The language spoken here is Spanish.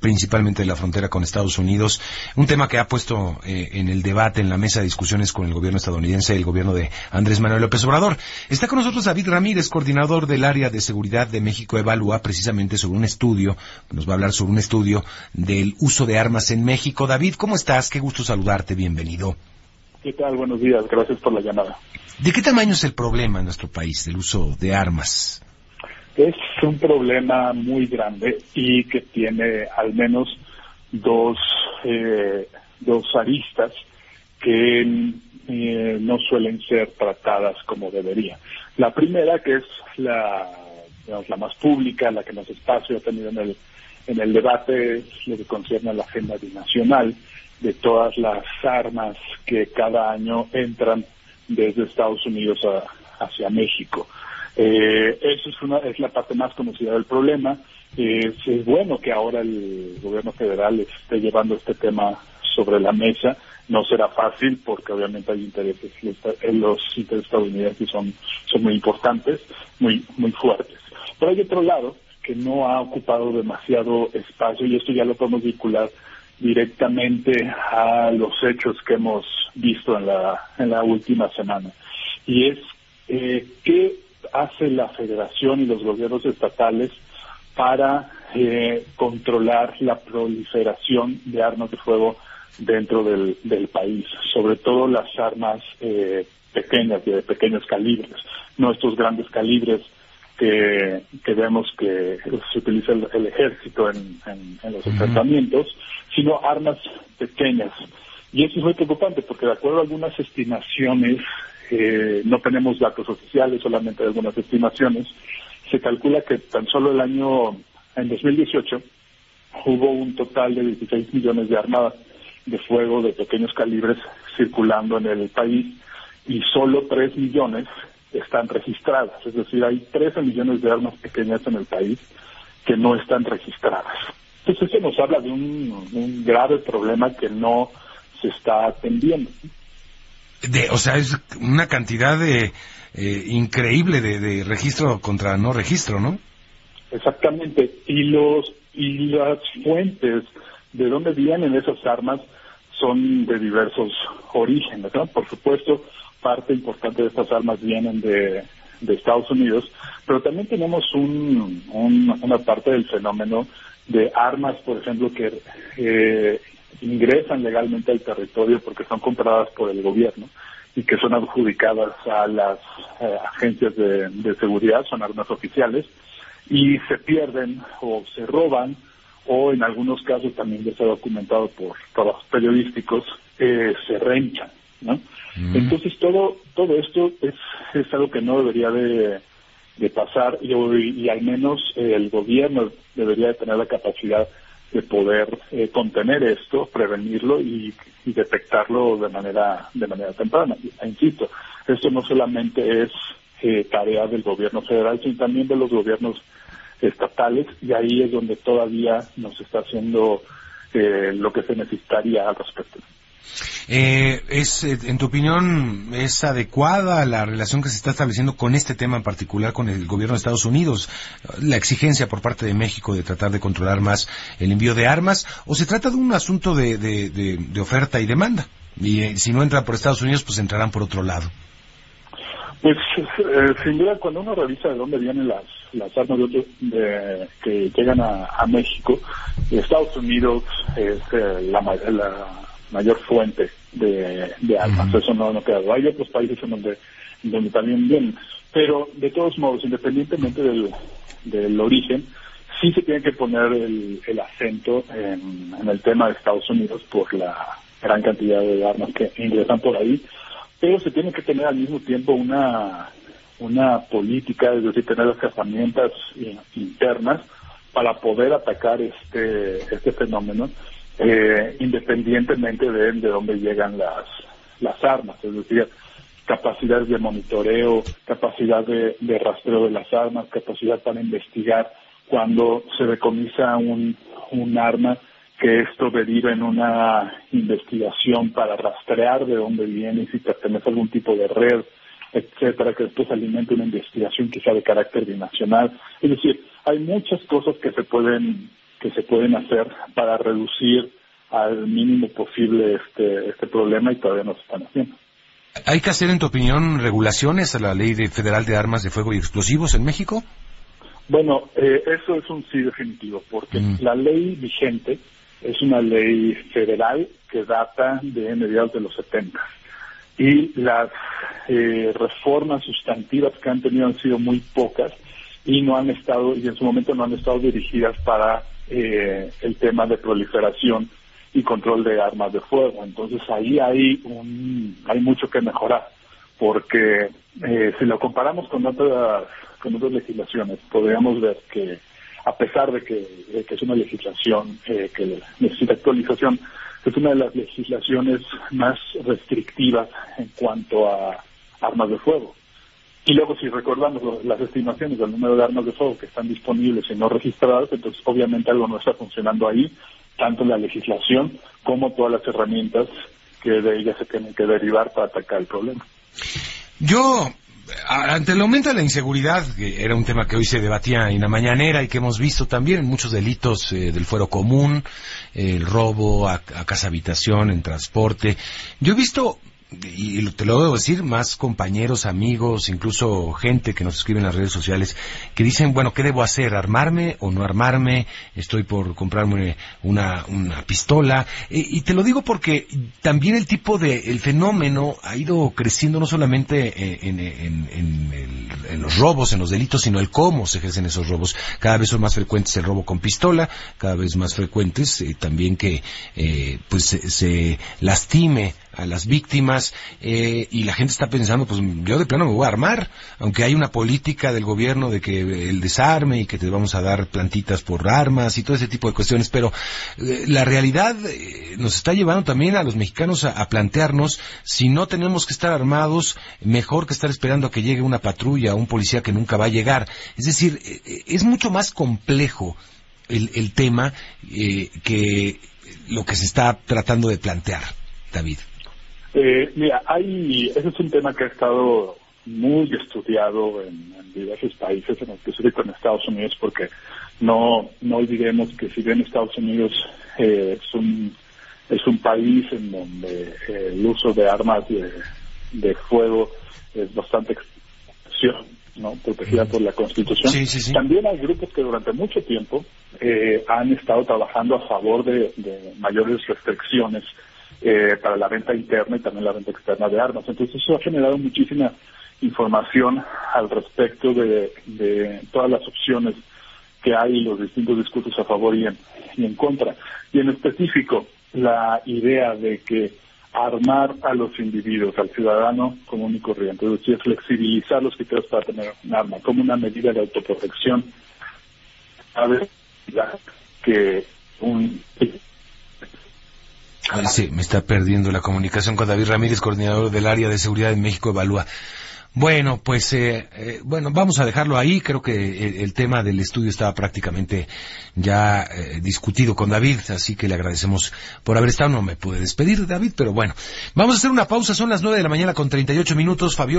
principalmente de la frontera con Estados Unidos. Un tema que ha puesto eh, en el debate, en la mesa de discusiones con el gobierno estadounidense y el gobierno de Andrés Manuel López Obrador. Está con nosotros David Ramírez, coordinador del área de seguridad de México Evalúa, precisamente sobre un estudio, nos va a hablar sobre un estudio del uso de armas en México. David, ¿cómo estás? Qué gusto saludarte, bienvenido. ¿Qué tal? Buenos días, gracias por la llamada. ¿De qué tamaño es el problema en nuestro país del uso de armas? Es un problema muy grande y que tiene al menos dos, eh, dos aristas que eh, no suelen ser tratadas como debería. La primera, que es la, la más pública, la que más espacio ha tenido en el, en el debate, es lo que concierne a la agenda binacional de todas las armas que cada año entran desde Estados Unidos hacia México. Eh, eso es, una, es la parte más conocida del problema. es bueno que ahora el gobierno federal esté llevando este tema sobre la mesa. No será fácil porque obviamente hay intereses, los intereses estadounidenses son, son muy importantes, muy, muy fuertes. Pero hay otro lado que no ha ocupado demasiado espacio y esto ya lo podemos vincular directamente a los hechos que hemos visto en la, en la última semana. Y es eh, qué hace la federación y los gobiernos estatales para eh, controlar la proliferación de armas de fuego dentro del, del país, sobre todo las armas eh, pequeñas, de pequeños calibres, no estos grandes calibres que, que vemos que se utiliza el, ejército en, en, los enfrentamientos, sino armas pequeñas. Y eso es muy preocupante porque de acuerdo a algunas estimaciones, eh, no tenemos datos oficiales, solamente algunas estimaciones, se calcula que tan solo el año, en 2018, hubo un total de 16 millones de armas de fuego de pequeños calibres circulando en el país y solo 3 millones están registradas. Es decir, hay 13 millones de armas pequeñas en el país que no están registradas. Entonces eso nos habla de un, grave problema que no se está atendiendo. De, o sea, es una cantidad de eh, increíble de, de, registro contra no registro, ¿no? Exactamente. Y los y las fuentes de dónde vienen esas armas son de diversos orígenes. Por supuesto, parte importante de estas armas vienen de, Estados Unidos, pero también tenemos un, una parte del fenómeno de armas, por ejemplo, que eh, ingresan legalmente al territorio porque son compradas por el gobierno y que son adjudicadas a las eh, agencias de, seguridad, son armas oficiales, y se pierden o se roban, o en algunos casos también ya se ha documentado por trabajos periodísticos, eh, se renchan. ¿no? Entonces todo todo esto es, es algo que no debería de, pasar y, y, al menos el gobierno debería de tener la capacidad de poder eh, contener esto, prevenirlo y, detectarlo de manera de manera temprana. E insisto, esto no solamente es eh, tarea del gobierno federal, sino también de los gobiernos estatales y ahí es donde todavía nos está haciendo eh, lo que se necesitaría al respecto. Eh, es, eh, en tu opinión, es adecuada la relación que se está estableciendo con este tema en particular con el gobierno de Estados Unidos, la exigencia por parte de México de tratar de controlar más el envío de armas, o se trata de un asunto de, de, oferta y demanda? Y eh, si no entran por Estados Unidos, pues entrarán por otro lado. Pues sin duda cuando uno revisa de dónde vienen las, las armas de, que llegan a, México, Estados Unidos es la, la, mayor fuente de, armas. Eso no, no queda. Hay otros países en donde, donde también vienen. Pero de todos modos, independientemente del, del origen, sí se tiene que poner el, el acento en, en, el tema de Estados Unidos por la gran cantidad de armas que ingresan por ahí, pero se tiene que tener al mismo tiempo una, una política, es decir, tener las herramientas internas para poder atacar este, este fenómeno eh, independientemente de, de dónde llegan las, las armas, es decir, capacidades de monitoreo, capacidad de, rastreo de las armas, capacidad para investigar cuando se decomisa un, un arma, que esto deriva en una investigación para rastrear de dónde viene y si pertenece a algún tipo de red, etcétera, que después alimente una investigación quizá de carácter binacional. Es decir, hay muchas cosas que se pueden que se pueden hacer para reducir al mínimo posible este, este problema y todavía no se están haciendo. ¿Hay que hacer, en tu opinión, regulaciones a la ley federal de armas de fuego y explosivos en México? Bueno, eh, eso es un sí definitivo, porque mm. la ley vigente es una ley federal que data de mediados de los 70 y las eh, reformas sustantivas que han tenido han sido muy pocas y no han estado y en su momento no han estado dirigidas para eh, el tema de proliferación y control de armas de fuego. Entonces ahí hay un, hay mucho que mejorar porque eh, si lo comparamos con otras con otras legislaciones podríamos ver que a pesar de que, es una legislación eh, que necesita actualización es una de las legislaciones más restrictivas en cuanto a armas de fuego. Y luego, si recordamos las estimaciones del número de armas de fuego que están disponibles y no registradas, entonces obviamente algo no está funcionando ahí, tanto la legislación como todas las herramientas que de ellas se tienen que derivar para atacar el problema. Yo ante el aumento de la inseguridad, que era un tema que hoy se debatía en la mañanera y que hemos visto también en muchos delitos eh, del fuero común, el robo a, a casa habitación, en transporte, yo he visto y te lo debo decir, más compañeros, amigos, incluso gente que nos escribe en las redes sociales, que dicen, bueno, ¿qué debo hacer? ¿Armarme o no armarme? Estoy por comprarme una, una pistola. y te lo digo porque también el tipo de, el fenómeno ha ido creciendo no solamente eh, en, en, en, en, los robos, en los delitos, sino el cómo se ejercen esos robos. Cada vez son más frecuentes el robo con pistola, cada vez más frecuentes eh, también que eh, pues se lastime a las víctimas eh, y la gente está pensando, pues yo de plano me voy a armar, aunque hay una política del gobierno de que el desarme y que te vamos a dar plantitas por armas y todo ese tipo de cuestiones, pero eh, la realidad eh, nos está llevando también a los mexicanos a, plantearnos si no tenemos que estar armados, mejor que estar esperando a que llegue una patrulla un policía que nunca va a llegar. Es decir, es mucho más complejo el, el tema que lo que se está tratando de plantear, David. Eh, mira, hay, ese es un tema que ha estado muy estudiado en, diversos países, en específico en Estados Unidos, porque no, no olvidemos que si bien Estados Unidos eh, es un es un país en donde eh, el uso de armas de, de fuego es bastante ¿no? protegida por la Constitución. También hay grupos que durante mucho tiempo eh, han estado trabajando a favor de, de mayores restricciones eh, para la venta interna y también la venta externa de armas. Entonces eso ha generado muchísima información al respecto de, todas las opciones que hay y los distintos discursos a favor y en, y en contra. Y en específico, la idea de que armar a los individuos, al ciudadano común y corriente, es flexibilizar los criterios para tener un arma como una medida de autoprotección, ver que un sí, me está perdiendo la comunicación con David Ramírez, coordinador del área de seguridad en México Evalúa. Bueno, pues eh, eh, bueno, vamos a dejarlo ahí. Creo que el, tema del estudio estaba prácticamente ya eh, discutido con David, así que le agradecemos por haber estado. No me pude despedir, David, pero bueno, vamos a hacer una pausa. Son las nueve de la mañana con 38 minutos. Fabio.